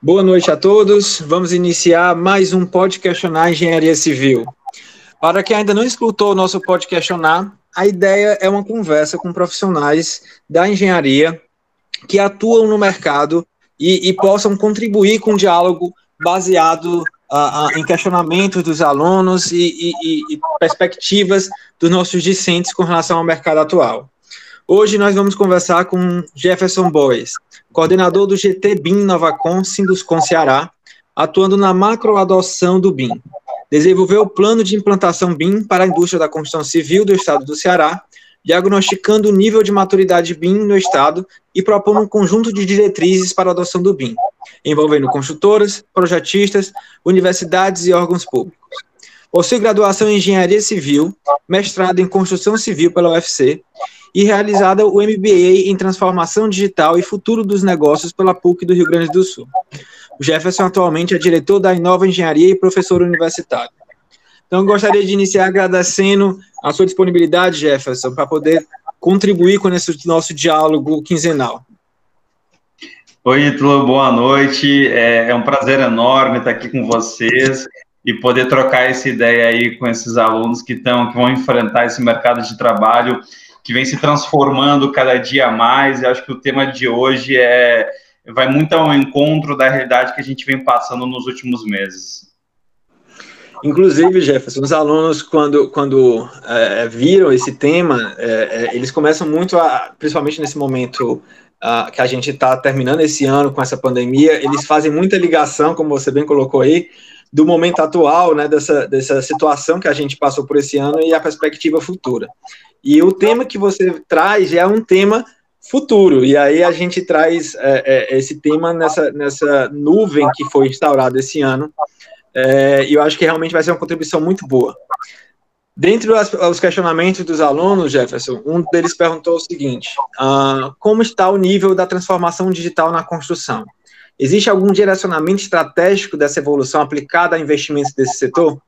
Boa noite a todos. Vamos iniciar mais um Pode Questionar Engenharia Civil. Para quem ainda não escutou o nosso Pode Questionar, a ideia é uma conversa com profissionais da engenharia que atuam no mercado e, e possam contribuir com um diálogo baseado uh, uh, em questionamentos dos alunos e, e, e perspectivas dos nossos discentes com relação ao mercado atual. Hoje nós vamos conversar com Jefferson Boys, coordenador do GT BIM Novacom Sinduscom Ceará, atuando na macroadoção do BIM. Desenvolveu o plano de implantação BIM para a indústria da construção civil do estado do Ceará, diagnosticando o nível de maturidade BIM no estado e propondo um conjunto de diretrizes para a adoção do BIM, envolvendo construtoras, projetistas, universidades e órgãos públicos. Possui graduação em Engenharia Civil, mestrado em Construção Civil pela UFC e realizada o MBA em Transformação Digital e Futuro dos Negócios pela PUC do Rio Grande do Sul. O Jefferson atualmente é diretor da Inova Engenharia e professor universitário. Então, gostaria de iniciar agradecendo a sua disponibilidade, Jefferson, para poder contribuir com esse nosso diálogo quinzenal. Oi, Ítalo, boa noite. É, é, um prazer enorme estar aqui com vocês e poder trocar essa ideia aí com esses alunos que estão, que vão enfrentar esse mercado de trabalho que vem se transformando cada dia mais. E acho que o tema de hoje é vai muito ao encontro da realidade que a gente vem passando nos últimos meses. Inclusive, Jefferson, os alunos, quando, quando é, viram esse tema, é, é, eles começam muito a, principalmente nesse momento que a gente está terminando esse ano com essa pandemia, eles fazem muita ligação, como você bem colocou aí, do momento atual, né, dessa, dessa situação que a gente passou por esse ano e a perspectiva futura. E o tema que você traz é um tema futuro, e aí a gente traz é, é, esse tema nessa, nessa nuvem que foi instaurada esse ano, é, e eu acho que realmente vai ser uma contribuição muito boa. Dentre os questionamentos dos alunos, Jefferson, um deles perguntou o seguinte: uh, como está o nível da transformação digital na construção? Existe algum direcionamento estratégico dessa evolução aplicada a investimentos desse setor?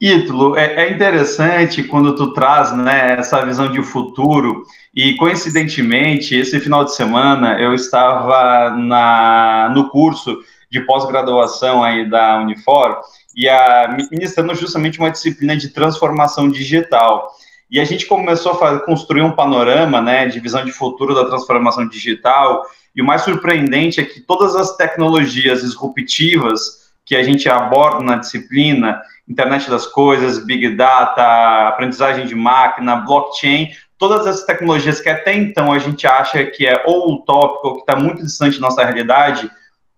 Ítalo, é, é, interessante quando tu traz né, essa visão de futuro e coincidentemente esse final de semana eu estava na, no curso de pós-graduação aí da Unifor e a, ministrando justamente uma disciplina de transformação digital. E a gente começou a construir um panorama né, de visão de futuro da transformação digital e o mais surpreendente é que todas as tecnologias disruptivas que a gente aborda na disciplina internet das coisas, big data, aprendizagem de máquina, blockchain, todas essas tecnologias que até então a gente acha que é ou utópico ou que está muito distante da nossa realidade,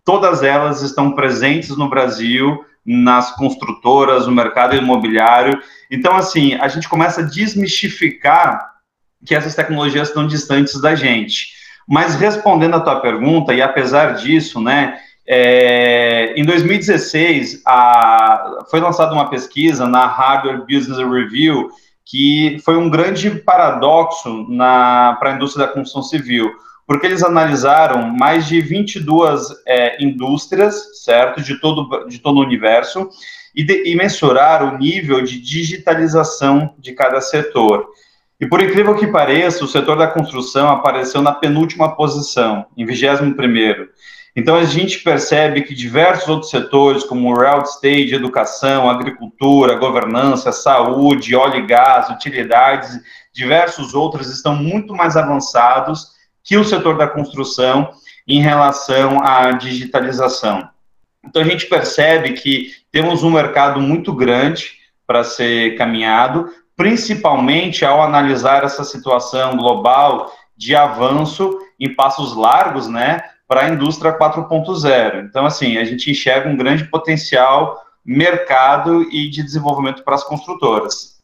todas elas estão presentes no Brasil, nas construtoras, no mercado imobiliário. Então, assim, a gente começa a desmistificar que essas tecnologias estão distantes da gente. Mas respondendo a tua pergunta, e apesar disso, né, é, em 2016, a, foi lançada uma pesquisa na Hardware Business Review que foi um grande paradoxo para a indústria da construção civil, porque eles analisaram mais de 22 é, indústrias, certo, de todo, de todo o universo, e, de, e mensuraram o nível de digitalização de cada setor. E por incrível que pareça, o setor da construção apareceu na penúltima posição, em 21 primeiro. Então, a gente percebe que diversos outros setores, como real estate, educação, agricultura, governança, saúde, óleo e gás, utilidades, diversos outros estão muito mais avançados que o setor da construção em relação à digitalização. Então, a gente percebe que temos um mercado muito grande para ser caminhado, principalmente ao analisar essa situação global de avanço em passos largos, né, para a indústria 4.0. Então, assim, a gente enxerga um grande potencial mercado e de desenvolvimento para as construtoras.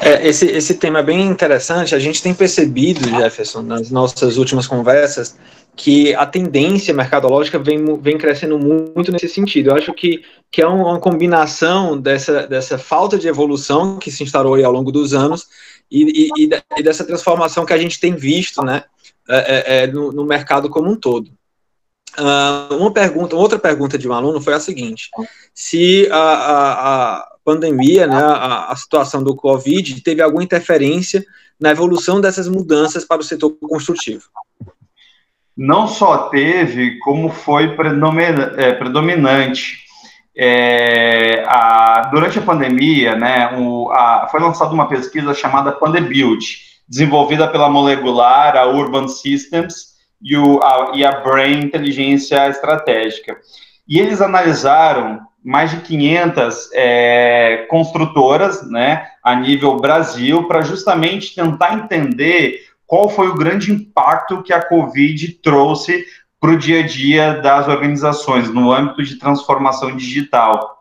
É, esse, esse tema é bem interessante. A gente tem percebido, Jefferson, nas nossas últimas conversas, que a tendência mercadológica vem, vem crescendo muito nesse sentido. Eu acho que, que é uma combinação dessa, dessa falta de evolução que se instaurou ao longo dos anos e, e, e, dessa transformação que a gente tem visto, né, é, é, é, no, no, mercado como um todo. Uh, uma pergunta, outra pergunta de um aluno foi a seguinte: se a, a, a pandemia, né, a, a, situação do Covid, teve alguma interferência na evolução dessas mudanças para o setor construtivo? não só teve, como foi é, predominante. É, a, durante a pandemia, né, o, foi lançada uma pesquisa chamada Pandebuild, desenvolvida pela Molecular, a Urban Systems e, o, a, e a Brain Inteligência Estratégica. E eles analisaram mais de 500 é, construtoras né, a nível Brasil para justamente tentar entender qual foi o grande impacto que a Covid trouxe para o dia a dia das organizações no âmbito de transformação digital.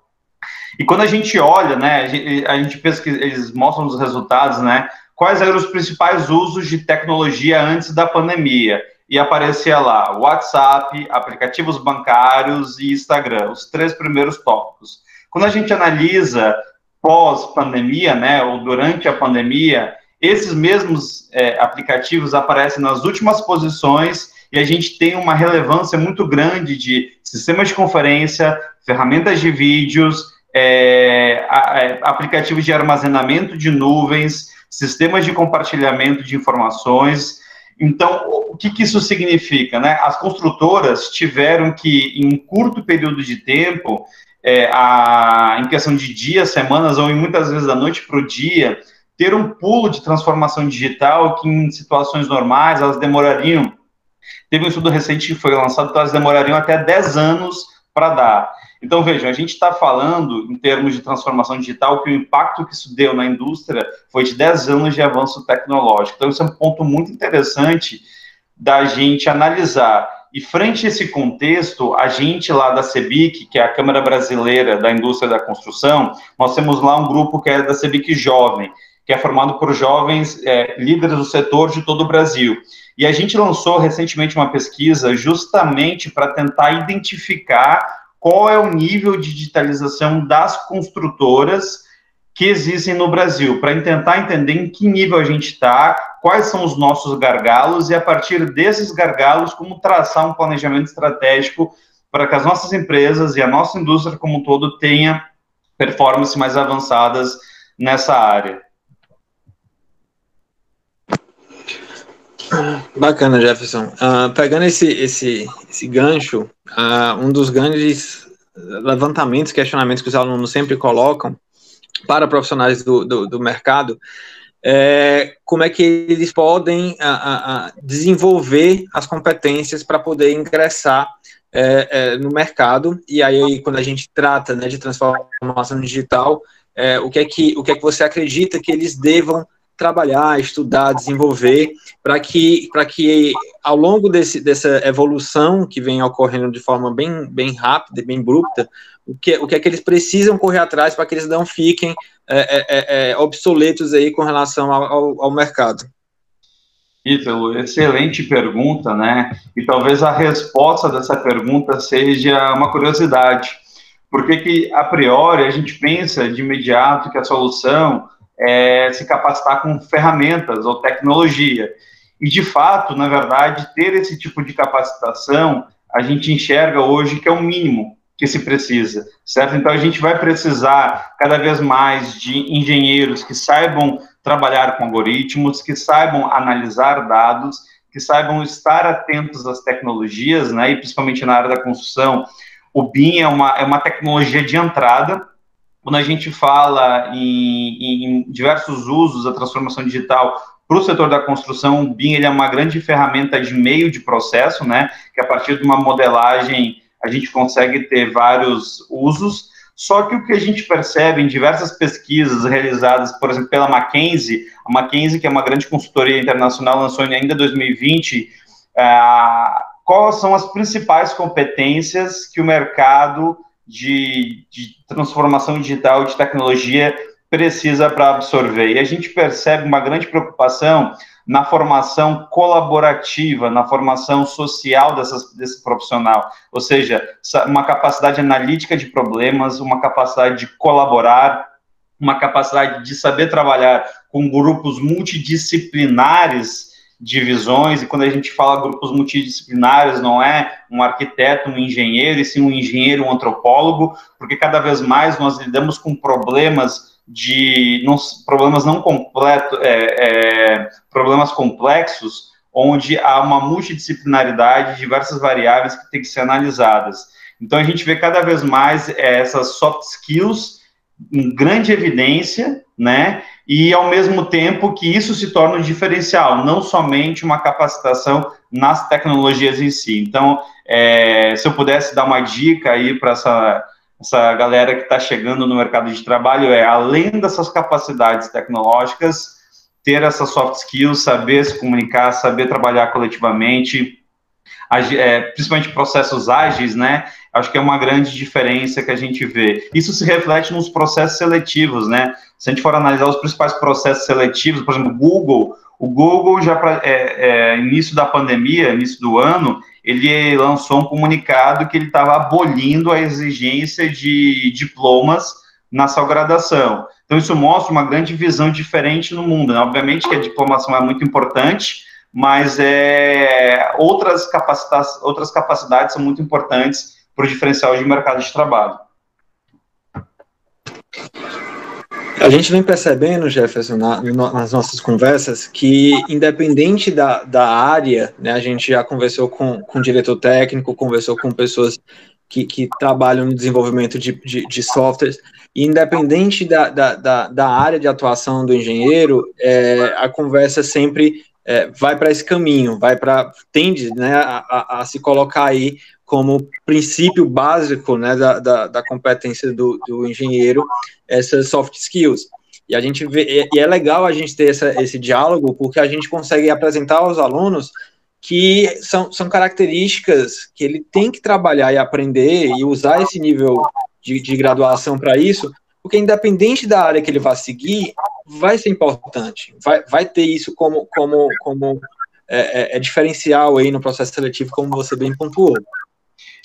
E quando a gente olha, né, a gente, pesquisa, eles mostram os resultados, né, quais eram os principais usos de tecnologia antes da pandemia. E aparecia lá WhatsApp, aplicativos bancários e Instagram, os três primeiros tópicos. Quando a gente analisa pós-pandemia, né, ou durante a pandemia, esses mesmos é, aplicativos aparecem nas últimas posições e a gente tem uma relevância muito grande de sistemas de conferência, ferramentas de vídeos, é, é, aplicativos de armazenamento de nuvens, sistemas de compartilhamento de informações. Então, o que, que isso significa? Né? As construtoras tiveram que, em um curto período de tempo, é, a, em questão de dias, semanas, ou muitas vezes da noite para o dia, ter um pulo de transformação digital que em situações normais elas demorariam. Teve um estudo recente que foi lançado que elas demorariam até 10 anos para dar. Então, vejam, a gente está falando, em termos de transformação digital, que o impacto que isso deu na indústria foi de 10 anos de avanço tecnológico. Então, isso é um ponto muito interessante da gente analisar. E frente a esse contexto, a gente lá da CEBIC, que é a Câmara Brasileira da Indústria da Construção, nós temos lá um grupo que é da CEBIC Jovem, que é formado por jovens é, líderes do setor de todo o Brasil. E a gente lançou recentemente uma pesquisa justamente para tentar identificar qual é o nível de digitalização das construtoras que existem no Brasil, para tentar entender em que nível a gente está, quais são os nossos gargalos e, a partir desses gargalos, como traçar um planejamento estratégico para que as nossas empresas e a nossa indústria como um todo tenha performances mais avançadas nessa área. Bacana, Jefferson. Uh, pegando esse, esse, esse gancho, uh, um dos grandes levantamentos, questionamentos que os alunos sempre colocam para profissionais do, do, do mercado é como é que eles podem uh, desenvolver as competências para poder ingressar é, é, no mercado. E aí, quando a gente trata né, de transformação digital, é, o, que é que, o que é que você acredita que eles devam trabalhar, estudar, desenvolver, para que, que ao longo desse, dessa evolução que vem ocorrendo de forma bem, bem rápida e bem abrupta, o que, o que é que eles precisam correr atrás para que eles não fiquem é, é, é, é, obsoletos aí com relação ao, ao mercado? Ítalo, excelente pergunta, né? E talvez a resposta dessa pergunta seja uma curiosidade. Por que a priori, a gente pensa de imediato que a solução é, se capacitar com ferramentas ou tecnologia. E, de fato, na verdade, ter esse tipo de capacitação, a gente enxerga hoje que é o mínimo que se precisa, certo? Então, a gente vai precisar cada vez mais de engenheiros que saibam trabalhar com algoritmos, que saibam analisar dados, que saibam estar atentos às tecnologias, né? E principalmente na área da construção, o BIM é uma, é uma tecnologia de entrada, quando a gente fala em, em diversos usos da transformação digital para o setor da construção, o BIM ele é uma grande ferramenta de meio de processo, né? Que a partir de uma modelagem a gente consegue ter vários usos. Só que o que a gente percebe em diversas pesquisas realizadas, por exemplo, pela McKinsey, a McKinsey, que é uma grande consultoria internacional, lançou ainda em 2020, uh, quais são as principais competências que o mercado de, de transformação digital de tecnologia precisa para absorver. E a gente percebe uma grande preocupação na formação colaborativa, na formação social dessas, desse profissional, ou seja, uma capacidade analítica de problemas, uma capacidade de colaborar, uma capacidade de saber trabalhar com grupos multidisciplinares divisões, e quando a gente fala grupos multidisciplinares, não é um arquiteto, um engenheiro, e sim um engenheiro, um antropólogo, porque cada vez mais nós lidamos com problemas de problemas não completos, é, é, problemas complexos, onde há uma multidisciplinaridade, diversas variáveis que têm que ser analisadas. Então, a gente vê cada vez mais é, essas soft skills em grande evidência, né? E, ao mesmo tempo, que isso se torna um diferencial, não somente uma capacitação nas tecnologias em si. Então, é, se eu pudesse dar uma dica aí para essa, essa galera que está chegando no mercado de trabalho, é, além dessas capacidades tecnológicas, ter essas soft skills, saber se comunicar, saber trabalhar coletivamente, é, principalmente processos ágeis, né? Acho que é uma grande diferença que a gente vê. Isso se reflete nos processos seletivos, né? Se a gente for analisar os principais processos seletivos, por exemplo, Google, o Google já para é, é, início da pandemia, início do ano, ele lançou um comunicado que ele estava abolindo a exigência de diplomas na sua graduação. Então, isso mostra uma grande visão diferente no mundo. Né? Obviamente que a diplomação é muito importante, mas é, outras, capacidades, outras capacidades são muito importantes para o diferencial de mercado de trabalho. A gente vem percebendo, Jefferson, na, nas nossas conversas, que independente da, da área, né, a gente já conversou com, com diretor técnico, conversou com pessoas que, que trabalham no desenvolvimento de, de, de softwares, independente da, da, da, da, área de atuação do engenheiro, é, a conversa sempre é, vai para esse caminho, vai para tende né, a, a, se colocar aí como princípio básico né, da, da, da competência do, do, engenheiro essas soft skills. E a gente vê, e é legal a gente ter essa, esse diálogo, porque a gente consegue apresentar aos alunos que são, são características que ele tem que trabalhar e aprender e usar esse nível de, de graduação para isso, porque independente da área que ele vai seguir, vai ser importante, vai, vai ter isso como, como, como é, é, é diferencial aí no processo seletivo, como você bem pontuou.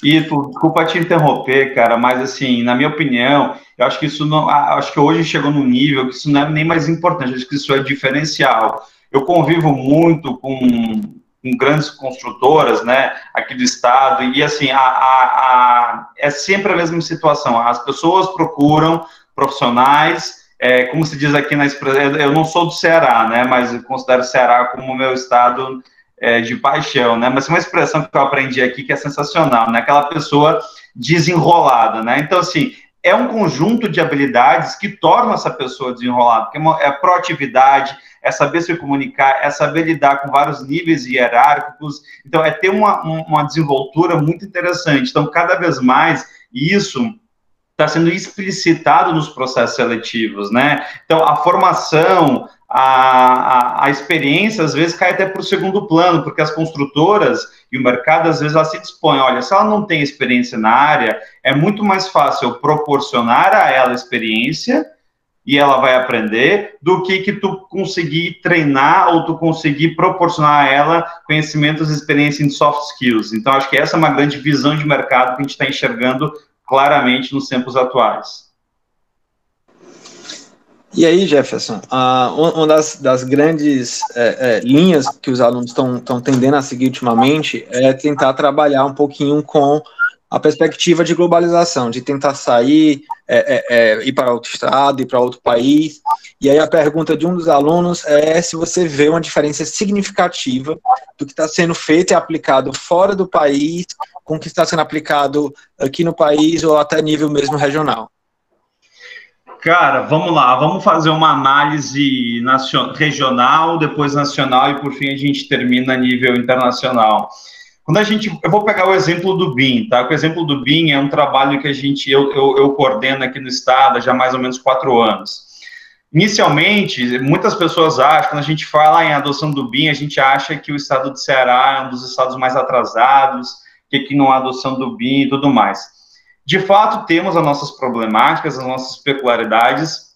E desculpa te interromper, cara, mas assim, na minha opinião, eu acho que isso não, acho que hoje chegou num nível que isso não é nem mais importante, acho que isso é diferencial. Eu convivo muito com com grandes construtoras, né, aqui do estado, e assim, a, a, a, é sempre a mesma situação, as pessoas procuram profissionais, é, como se diz aqui na expressão, eu não sou do Ceará, né, mas eu considero o Ceará como o meu estado é, de paixão, né, mas uma expressão que eu aprendi aqui que é sensacional, né, aquela pessoa desenrolada, né, então assim, é um conjunto de habilidades que tornam essa pessoa desenrolada, porque é, é proatividade, é saber se comunicar, é saber lidar com vários níveis hierárquicos. Então, é ter uma, uma desenvoltura muito interessante. Então, cada vez mais, isso está sendo explicitado nos processos seletivos, né? Então, a formação, a, a, a experiência, às vezes, cai até para o segundo plano, porque as construtoras e o mercado, às vezes, ela se dispõe, olha, se ela não tem experiência na área, é muito mais fácil proporcionar a ela experiência e ela vai aprender, do que que tu conseguir treinar ou tu conseguir proporcionar a ela conhecimentos e experiência em soft skills. Então, acho que essa é uma grande visão de mercado que a gente está enxergando claramente nos tempos atuais. E aí, Jefferson, uma das, das grandes é, é, linhas que os alunos estão tendendo a seguir ultimamente é tentar trabalhar um pouquinho com a perspectiva de globalização, de tentar sair, é, é, é, ir para outro estado, ir para outro país. E aí a pergunta de um dos alunos é se você vê uma diferença significativa do que está sendo feito e aplicado fora do país com o que está sendo aplicado aqui no país ou até nível mesmo regional. Cara, vamos lá, vamos fazer uma análise regional, depois nacional e por fim a gente termina a nível internacional. Quando a gente, eu vou pegar o exemplo do BIM, tá? O exemplo do BIM é um trabalho que a gente, eu, eu, eu coordeno aqui no estado há já mais ou menos quatro anos. Inicialmente, muitas pessoas acham, quando a gente fala em adoção do BIM, a gente acha que o estado de Ceará é um dos estados mais atrasados, que aqui não há adoção do BIM e tudo mais. De fato, temos as nossas problemáticas, as nossas peculiaridades,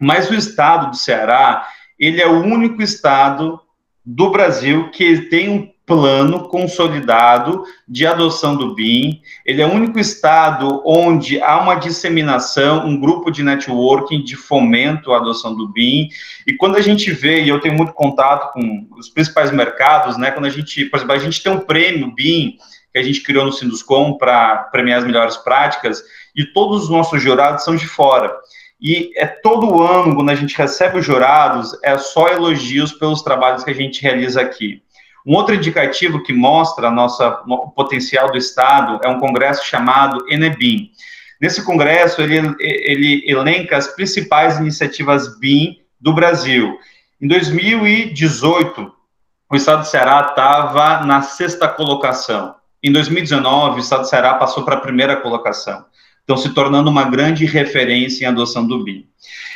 mas o estado do Ceará, ele é o único estado do Brasil que tem um plano consolidado de adoção do BIM. Ele é o único estado onde há uma disseminação, um grupo de networking de fomento à adoção do BIM. E quando a gente vê, e eu tenho muito contato com os principais mercados, né? Quando a gente, por exemplo, a gente tem um prêmio BIM que a gente criou no Sinduscom para premiar as melhores práticas, e todos os nossos jurados são de fora. E é todo ano, quando a gente recebe os jurados, é só elogios pelos trabalhos que a gente realiza aqui. Um outro indicativo que mostra nossa, o potencial do Estado é um congresso chamado Enebim. Nesse congresso, ele, ele elenca as principais iniciativas BIM do Brasil. Em 2018, o Estado do Ceará estava na sexta colocação. Em 2019, o Estado do Ceará passou para a primeira colocação. Então, se tornando uma grande referência em adoção do BIM.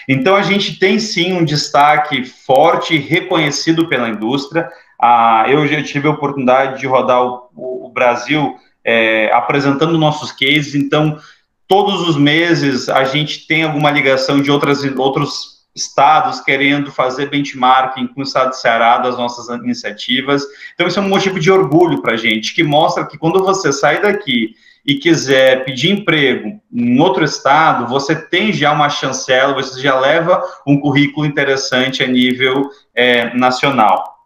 Então, a gente tem sim um destaque forte, reconhecido pela indústria. Ah, eu já tive a oportunidade de rodar o, o Brasil é, apresentando nossos cases, então, todos os meses a gente tem alguma ligação de outras, outros estados querendo fazer benchmarking com o estado de Ceará das nossas iniciativas. Então, isso é um motivo de orgulho para a gente, que mostra que quando você sai daqui e quiser pedir emprego em outro estado, você tem já uma chancela, você já leva um currículo interessante a nível é, nacional.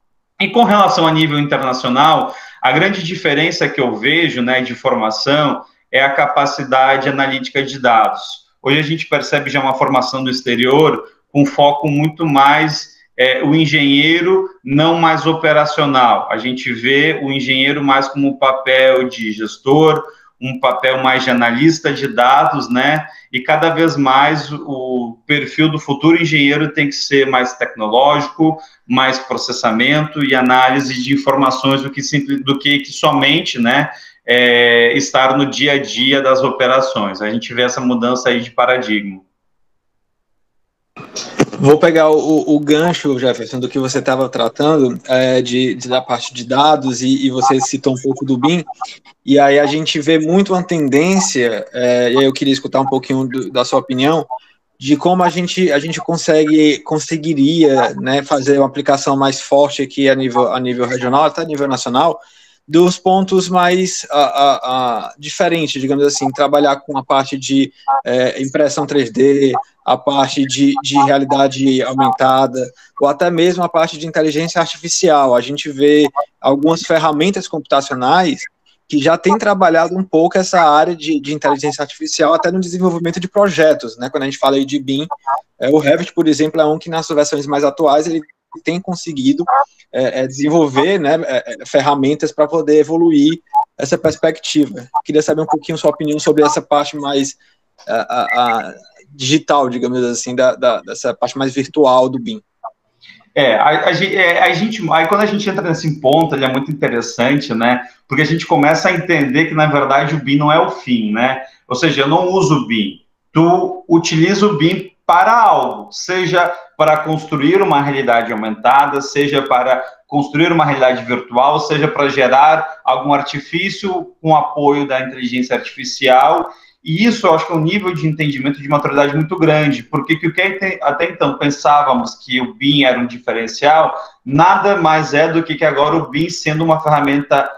E com relação a nível internacional, a grande diferença que eu vejo né, de formação é a capacidade analítica de dados. Hoje a gente percebe já uma formação do exterior com foco muito mais é, o engenheiro não mais operacional. A gente vê o engenheiro mais como papel de gestor, um papel mais de analista de dados, né? E cada vez mais o perfil do futuro engenheiro tem que ser mais tecnológico, mais processamento e análise de informações do que, do que, somente, né? É, estar no dia a dia das operações. A gente vê essa mudança aí de paradigma. Vou pegar o, o, gancho, Jefferson, do que você estava tratando, é, de, de, da parte de dados, e, e, você citou um pouco do BIM, e aí a gente vê muito uma tendência, é, e aí eu queria escutar um pouquinho do, da sua opinião, de como a gente, a gente consegue, conseguiria né, fazer uma aplicação mais forte aqui a nível, a nível regional, até a nível nacional, dos pontos mais a, a, a, diferentes, digamos assim, trabalhar com a parte de é, impressão 3D, a parte de, de realidade aumentada, ou até mesmo a parte de inteligência artificial. A gente vê algumas ferramentas computacionais que já têm trabalhado um pouco essa área de, de inteligência artificial até no desenvolvimento de projetos, né? Quando a gente fala aí de BIM, é, o Revit, por exemplo, é um que nas versões mais atuais ele tem conseguido é, é, desenvolver né, é, é, ferramentas para poder evoluir essa perspectiva. Queria saber um pouquinho sua opinião sobre essa parte mais a, a, a digital, digamos assim, da, da, dessa parte mais virtual do BIM. É, a, a, é, a, gente, aí quando a gente entra nesse ponto, ele é muito interessante, né? Porque a gente começa a entender que, na verdade, o BIM não é o fim, né? Ou seja, eu não uso o BIM, tu utiliza o BIM para algo, seja para construir uma realidade aumentada, seja para construir uma realidade virtual, seja para gerar algum artifício com apoio da inteligência artificial. E isso eu acho que é um nível de entendimento de maturidade muito grande, porque o que até então pensávamos que o BIM era um diferencial, nada mais é do que agora o BIM sendo uma ferramenta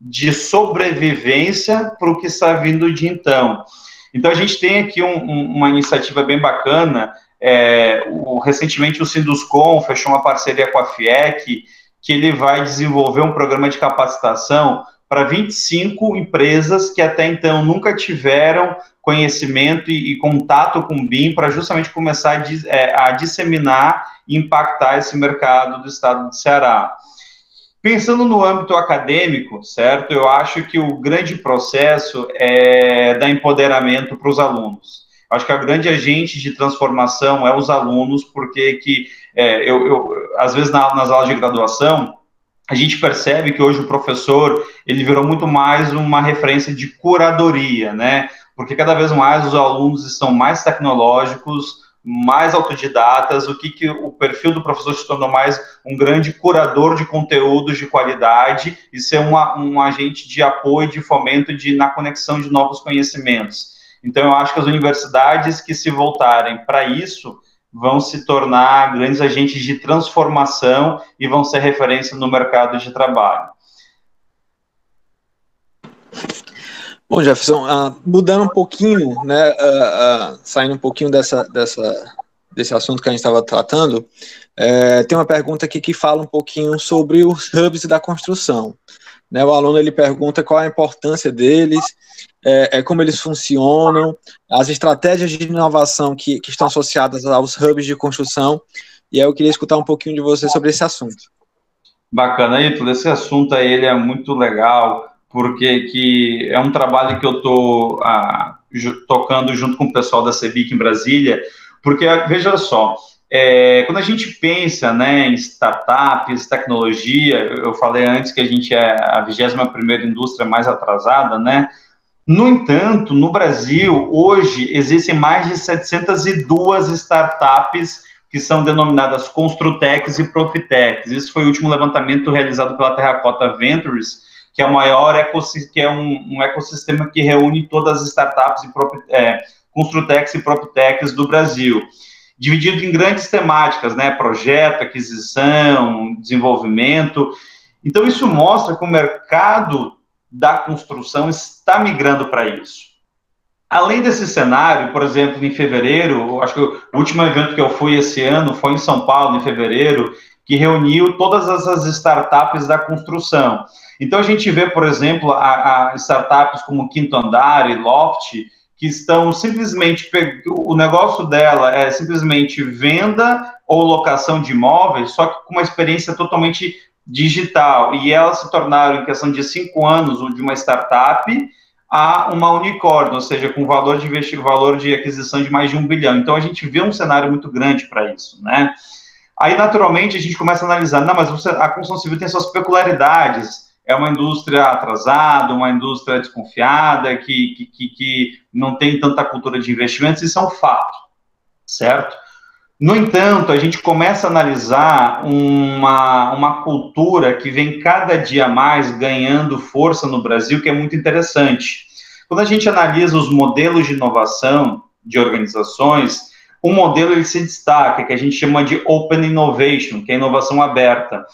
de sobrevivência para o que está vindo de então. Então, a gente tem aqui um, um, uma iniciativa bem bacana. É, o, recentemente, o Sinduscom fechou uma parceria com a FIEC, que ele vai desenvolver um programa de capacitação para 25 empresas que até então nunca tiveram conhecimento e, e contato com o BIM para justamente começar a, é, a disseminar e impactar esse mercado do estado do Ceará. Pensando no âmbito acadêmico, certo? Eu acho que o grande processo é dar empoderamento para os alunos. Acho que a grande agente de transformação é os alunos, porque que é, eu, eu, às vezes na, nas aulas de graduação a gente percebe que hoje o professor ele virou muito mais uma referência de curadoria, né? Porque cada vez mais os alunos estão mais tecnológicos, mais autodidatas, o que, que o perfil do professor se tornou mais um grande curador de conteúdos de qualidade e ser uma, um agente de apoio, de fomento de, na conexão de novos conhecimentos. Então, eu acho que as universidades que se voltarem para isso vão se tornar grandes agentes de transformação e vão ser referência no mercado de trabalho. Bom, Jefferson, uh, mudando um pouquinho, né, uh, uh, saindo um pouquinho dessa, dessa, desse assunto que a gente estava tratando, é, tem uma pergunta aqui que fala um pouquinho sobre os hubs da construção. Né, o aluno ele pergunta qual a importância deles, é, é, como eles funcionam, as estratégias de inovação que, que estão associadas aos hubs de construção, e aí eu queria escutar um pouquinho de você sobre esse assunto. Bacana, Ítalo, esse assunto aí ele é muito legal, porque que é um trabalho que eu estou ah, tocando junto com o pessoal da CEBIC em Brasília, porque, veja só, é, quando a gente pensa né, em startups, tecnologia, eu falei antes que a gente é a 21 primeira indústria mais atrasada, né? No entanto, no Brasil, hoje, existem mais de 702 startups que são denominadas Construtecs e Profitecs. Esse foi o último levantamento realizado pela Terracota Ventures, que é maior que é um, um, ecossistema que reúne todas as startups e é, Construtecs e Profitecs do Brasil, dividido em grandes temáticas, né, projeto, aquisição, desenvolvimento. Então isso mostra que o mercado da construção está migrando para isso. Além desse cenário, por exemplo, em fevereiro, acho que o último evento que eu fui esse ano foi em São Paulo, em fevereiro, que reuniu todas essas startups da construção. Então, a gente vê, por exemplo, a, a startups como Quinto Andar e Loft, que estão simplesmente, o negócio dela é simplesmente venda ou locação de imóveis, só que com uma experiência totalmente digital. E elas se tornaram, em questão de cinco anos, de uma startup a uma unicórnio, ou seja, com valor de investir, valor de aquisição de mais de um bilhão. Então a gente vê um cenário muito grande para isso, né? Aí naturalmente a gente começa a analisar, não, mas a construção civil tem suas peculiaridades. É uma indústria atrasada, uma indústria desconfiada, que, que, que não tem tanta cultura de investimentos, isso é um fato, certo? No entanto, a gente começa a analisar uma, uma cultura que vem cada dia mais ganhando força no Brasil, que é muito interessante. Quando a gente analisa os modelos de inovação de organizações, um modelo ele se destaca, que a gente chama de Open Innovation, que é inovação aberta.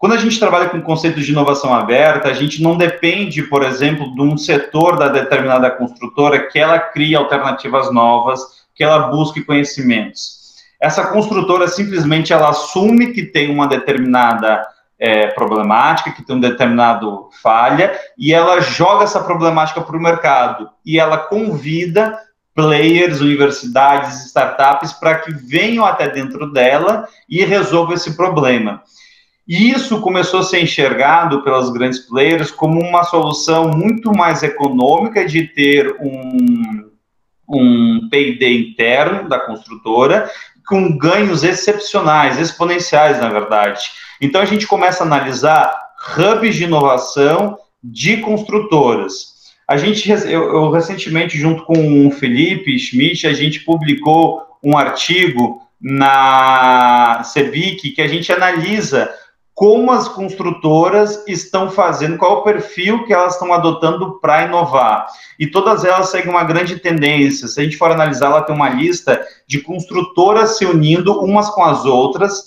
Quando a gente trabalha com conceitos de inovação aberta, a gente não depende, por exemplo, de um setor da determinada construtora que ela crie alternativas novas, que ela busque conhecimentos essa construtora simplesmente ela assume que tem uma determinada é, problemática, que tem um determinado falha, e ela joga essa problemática para o mercado. E ela convida players, universidades, startups para que venham até dentro dela e resolvam esse problema. E isso começou a ser enxergado pelas grandes players como uma solução muito mais econômica de ter um, um P&D interno da construtora com ganhos excepcionais, exponenciais, na verdade. Então, a gente começa a analisar hubs de inovação de construtoras. A gente, eu, eu recentemente, junto com o Felipe Schmidt, a gente publicou um artigo na CEBIC que a gente analisa como as construtoras estão fazendo, qual o perfil que elas estão adotando para inovar. E todas elas seguem uma grande tendência. Se a gente for analisar, ela tem uma lista de construtoras se unindo umas com as outras,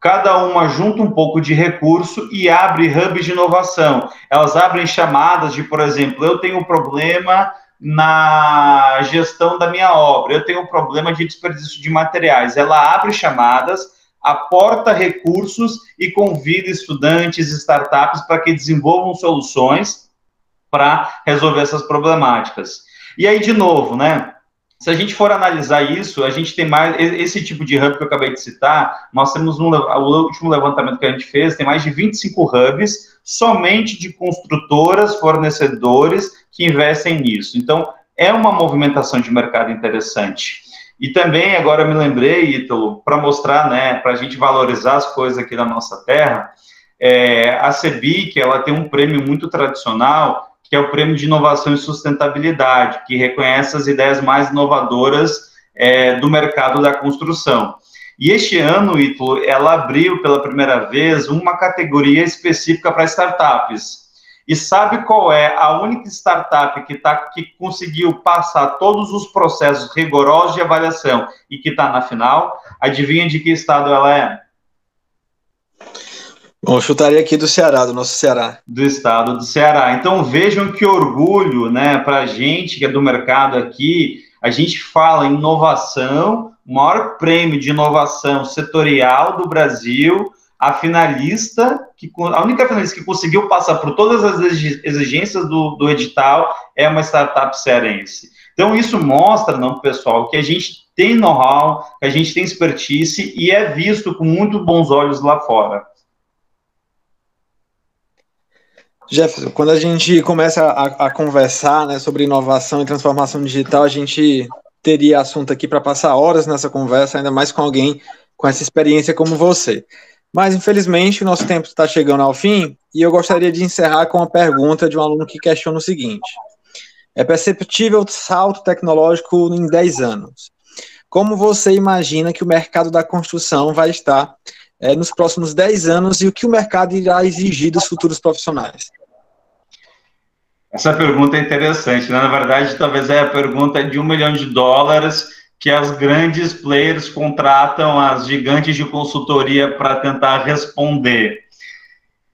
cada uma junta um pouco de recurso e abre hubs de inovação. Elas abrem chamadas de, por exemplo, eu tenho um problema na gestão da minha obra, eu tenho um problema de desperdício de materiais. Ela abre chamadas aporta recursos e convida estudantes startups para que desenvolvam soluções para resolver essas problemáticas. E aí, de novo, né? Se a gente for analisar isso, a gente tem mais esse tipo de hub que eu acabei de citar. Nós temos um, o último levantamento que a gente fez, tem mais de 25 hubs somente de construtoras, fornecedores que investem nisso. Então, é uma movimentação de mercado interessante. E também, agora me lembrei, Ítalo, para mostrar, né, para a gente valorizar as coisas aqui da nossa terra, é, a CEBIC, ela tem um prêmio muito tradicional, que é o Prêmio de Inovação e Sustentabilidade, que reconhece as ideias mais inovadoras é, do mercado da construção. E este ano, Ítalo, ela abriu pela primeira vez uma categoria específica para startups. E sabe qual é a única startup que, tá, que conseguiu passar todos os processos rigorosos de avaliação e que está na final? Adivinha de que estado ela é? Bom, chutaria aqui do Ceará, do nosso Ceará. Do estado do Ceará. Então vejam que orgulho, né, para a gente que é do mercado aqui. A gente fala em inovação, o maior prêmio de inovação setorial do Brasil, a finalista, que, a única finalista que conseguiu passar por todas as exigências do, do edital é uma startup cearense. Então, isso mostra, não, pessoal, que a gente tem know-how, que a gente tem expertise e é visto com muito bons olhos lá fora. Jefferson, quando a gente começa a, a conversar né, sobre inovação e transformação digital, a gente teria assunto aqui para passar horas nessa conversa, ainda mais com alguém com essa experiência como você. Mas, infelizmente, o nosso tempo está chegando ao fim e eu gostaria de encerrar com uma pergunta de um aluno que questiona o seguinte: É perceptível salto tecnológico em 10 anos. Como você imagina que o mercado da construção vai estar é, nos próximos 10 anos e o que o mercado irá exigir dos futuros profissionais? Essa pergunta é interessante, né? Na verdade, talvez é a pergunta de um milhão de dólares que as grandes players contratam as gigantes de consultoria para tentar responder.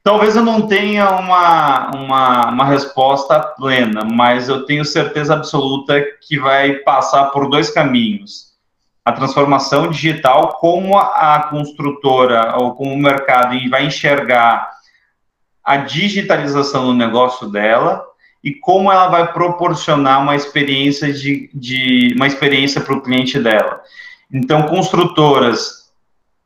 Talvez eu não tenha uma, uma, uma, resposta plena, mas eu tenho certeza absoluta que vai passar por dois caminhos. A transformação digital, como a construtora ou como o mercado vai enxergar a digitalização do negócio dela, e como ela vai proporcionar uma experiência de, de uma experiência para o cliente dela. Então, construtoras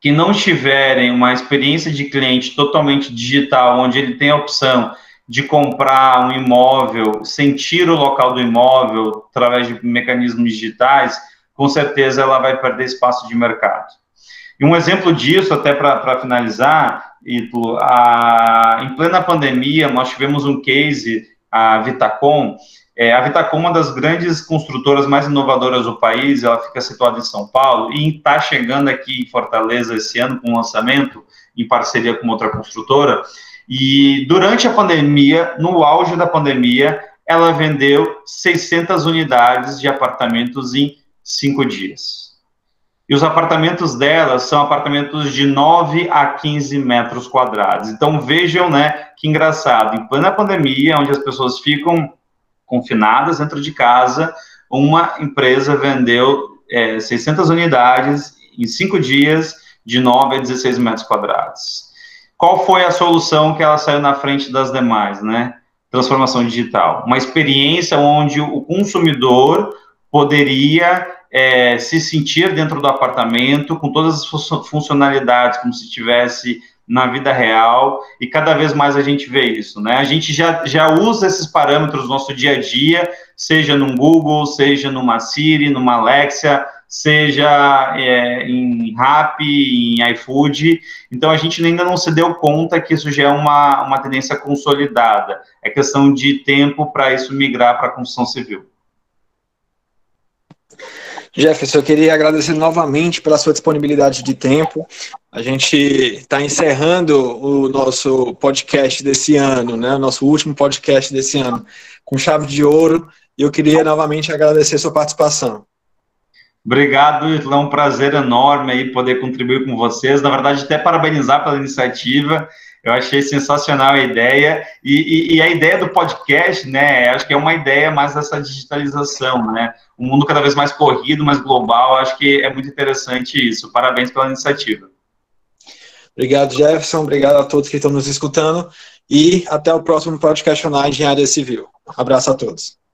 que não tiverem uma experiência de cliente totalmente digital, onde ele tem a opção de comprar um imóvel, sentir o local do imóvel através de mecanismos digitais, com certeza ela vai perder espaço de mercado. E um exemplo disso, até para finalizar, em plena pandemia, nós tivemos um case a Vitacom. É, a Vitacom é uma das grandes construtoras mais inovadoras do país, ela fica situada em São Paulo e está chegando aqui em Fortaleza esse ano com um lançamento em parceria com outra construtora. E durante a pandemia, no auge da pandemia, ela vendeu 600 unidades de apartamentos em cinco dias. E os apartamentos dela são apartamentos de 9 a 15 metros quadrados. Então vejam, né, que engraçado, em plena pandemia, onde as pessoas ficam confinadas dentro de casa, uma empresa vendeu é, 600 unidades em cinco dias, de 9 a 16 metros quadrados. Qual foi a solução que ela saiu na frente das demais, né? Transformação digital. Uma experiência onde o consumidor poderia é, se sentir dentro do apartamento, com todas as funcionalidades, como se tivesse na vida real, e cada vez mais a gente vê isso, né? A gente já, já usa esses parâmetros no nosso dia a dia, seja no Google, seja numa Siri, numa Alexia, seja é, em Rap, em iFood, então a gente ainda não se deu conta que isso já é uma, uma tendência consolidada, é questão de tempo para isso migrar para a construção civil. Jefferson, eu queria agradecer novamente pela sua disponibilidade de tempo. A gente está encerrando o nosso podcast desse ano, né? O nosso último podcast desse ano, com chave de ouro. E eu queria novamente agradecer sua participação. Obrigado, é um prazer enorme aí poder contribuir com vocês. Na verdade, até parabenizar pela iniciativa. Eu achei sensacional a ideia. E, e, e, a ideia do podcast, né? Acho que é uma ideia mais dessa digitalização, né? Um mundo cada vez mais corrido, mais global. Acho que é muito interessante isso. Parabéns pela iniciativa. Obrigado, Jefferson. Obrigado a todos que estão nos escutando. E até o próximo podcast na Engenharia Civil. Abraço a todos.